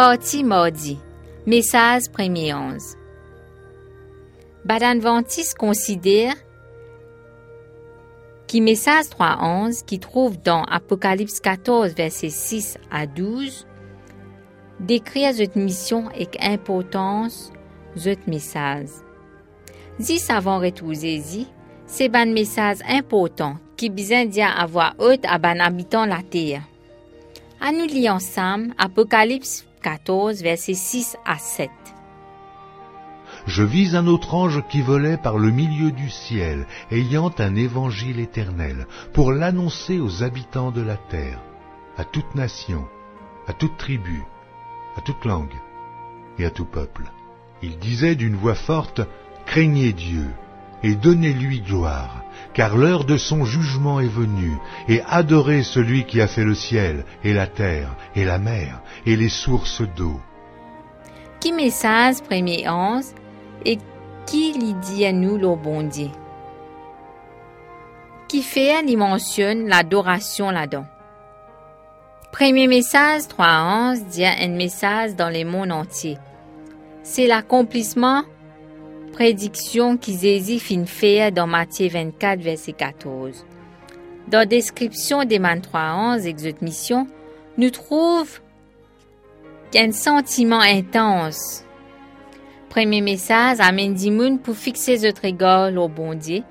Partie mardi. Message premier 11. Badanventis considère qui message 3.11 qui trouve dans Apocalypse 14 verset 6 à 12 décrit cette mission avec importance ce message. Si savons retrouver c'est un message important qui besoin dire à voix haute à ban habitant la terre. À nous lire ensemble Apocalypse 14 verset 6 à 7. Je vis un autre ange qui volait par le milieu du ciel, ayant un évangile éternel, pour l'annoncer aux habitants de la terre, à toute nation, à toute tribu, à toute langue et à tout peuple. Il disait d'une voix forte, Craignez Dieu et donnez-lui gloire, car l'heure de son jugement est venue, et adorez celui qui a fait le ciel, et la terre, et la mer, et les sources d'eau. Qui message premier 11 et qui lui dit à nous le bon? Qui fait, il mentionne l'adoration là-dedans. Premier message 3.11 dit un message dans le monde entier. C'est l'accomplissement prédiction qui Jésus fin faire dans Matthieu 24 verset 14. Dans la description des man 3.11 exode mission, nous trouvons un sentiment intense. Premier message amène Dimoun pour fixer notre égard au bon Dieu,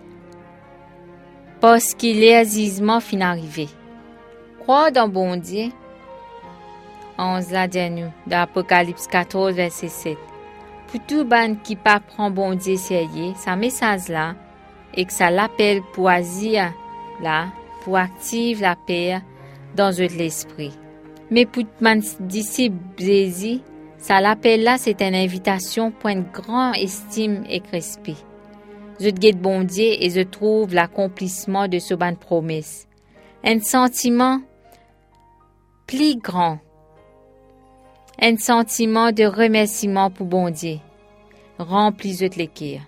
parce qu'il est azisement fin arrivé croire dans bon Dieu. 11 la nous, dans Apocalypse 14, verset 7. Pour tout ban qui pas prend bon Dieu sérieux, sa message là, et que ça l'appelle pour agir là, pour activer la paix dans l'esprit. Mais pour man disciple ça l'appelle là, c'est une invitation pour une grande estime et respect. Je guette bon et je trouve l'accomplissement de ce ban promesse. Un sentiment plus grand. Un sentiment de remerciement pour bon Dieu. Remplis de l'équerre.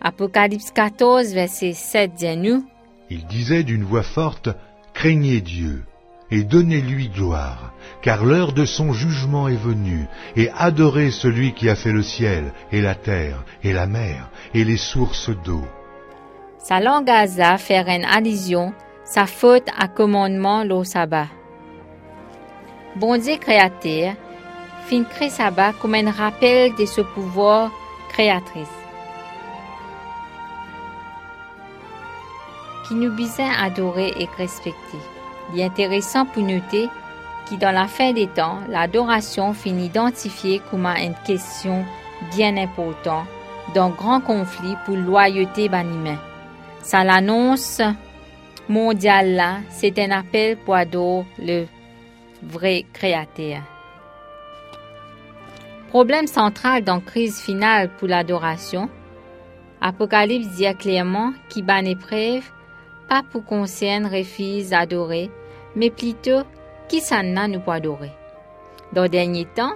Apocalypse 14, verset 7 dit nous. Il disait d'une voix forte, Craignez Dieu et donnez-lui gloire, car l'heure de son jugement est venue, et adorez celui qui a fait le ciel, et la terre, et la mer, et les sources d'eau. Sa langue à faire une allusion, sa faute à commandement le sabbat. Bon Dieu créateur, fin crée comme un rappel de ce pouvoir créatrice. Qui nous besoin adorer et respecter. Il est intéressant pour noter que dans la fin des temps, l'adoration finit identifiée comme une question bien importante dans grand conflit pour loyauté baniment. Ça l'annonce mondiale là, c'est un appel pour adorer le vrai créateur. Problème central dans crise finale pour l'adoration. Apocalypse dit clairement qu'il ban épreuve pas pour concerne refuse adorer, mais plutôt qui s'en a nous pour adorer. Dans le dernier temps,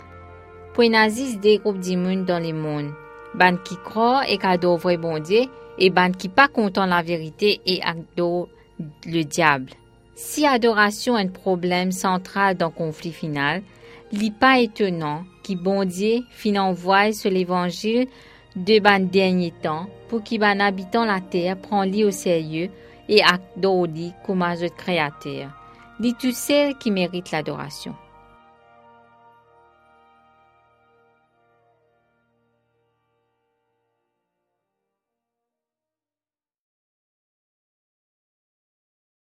pour nazis des groupes d'immunes dans le monde, ban qui croient et qui vrai bon Dieu, et ban qui pas content la vérité et adore le diable. Si adoration est un problème central dans le conflit final, il n'est pas étonnant qu'il bon Dieu fin sur l'évangile de ban dernier temps pour qu'il ban habitant la terre prend lui au sérieux et acte comme un créateur. Dit tout celle qui mérite l'adoration.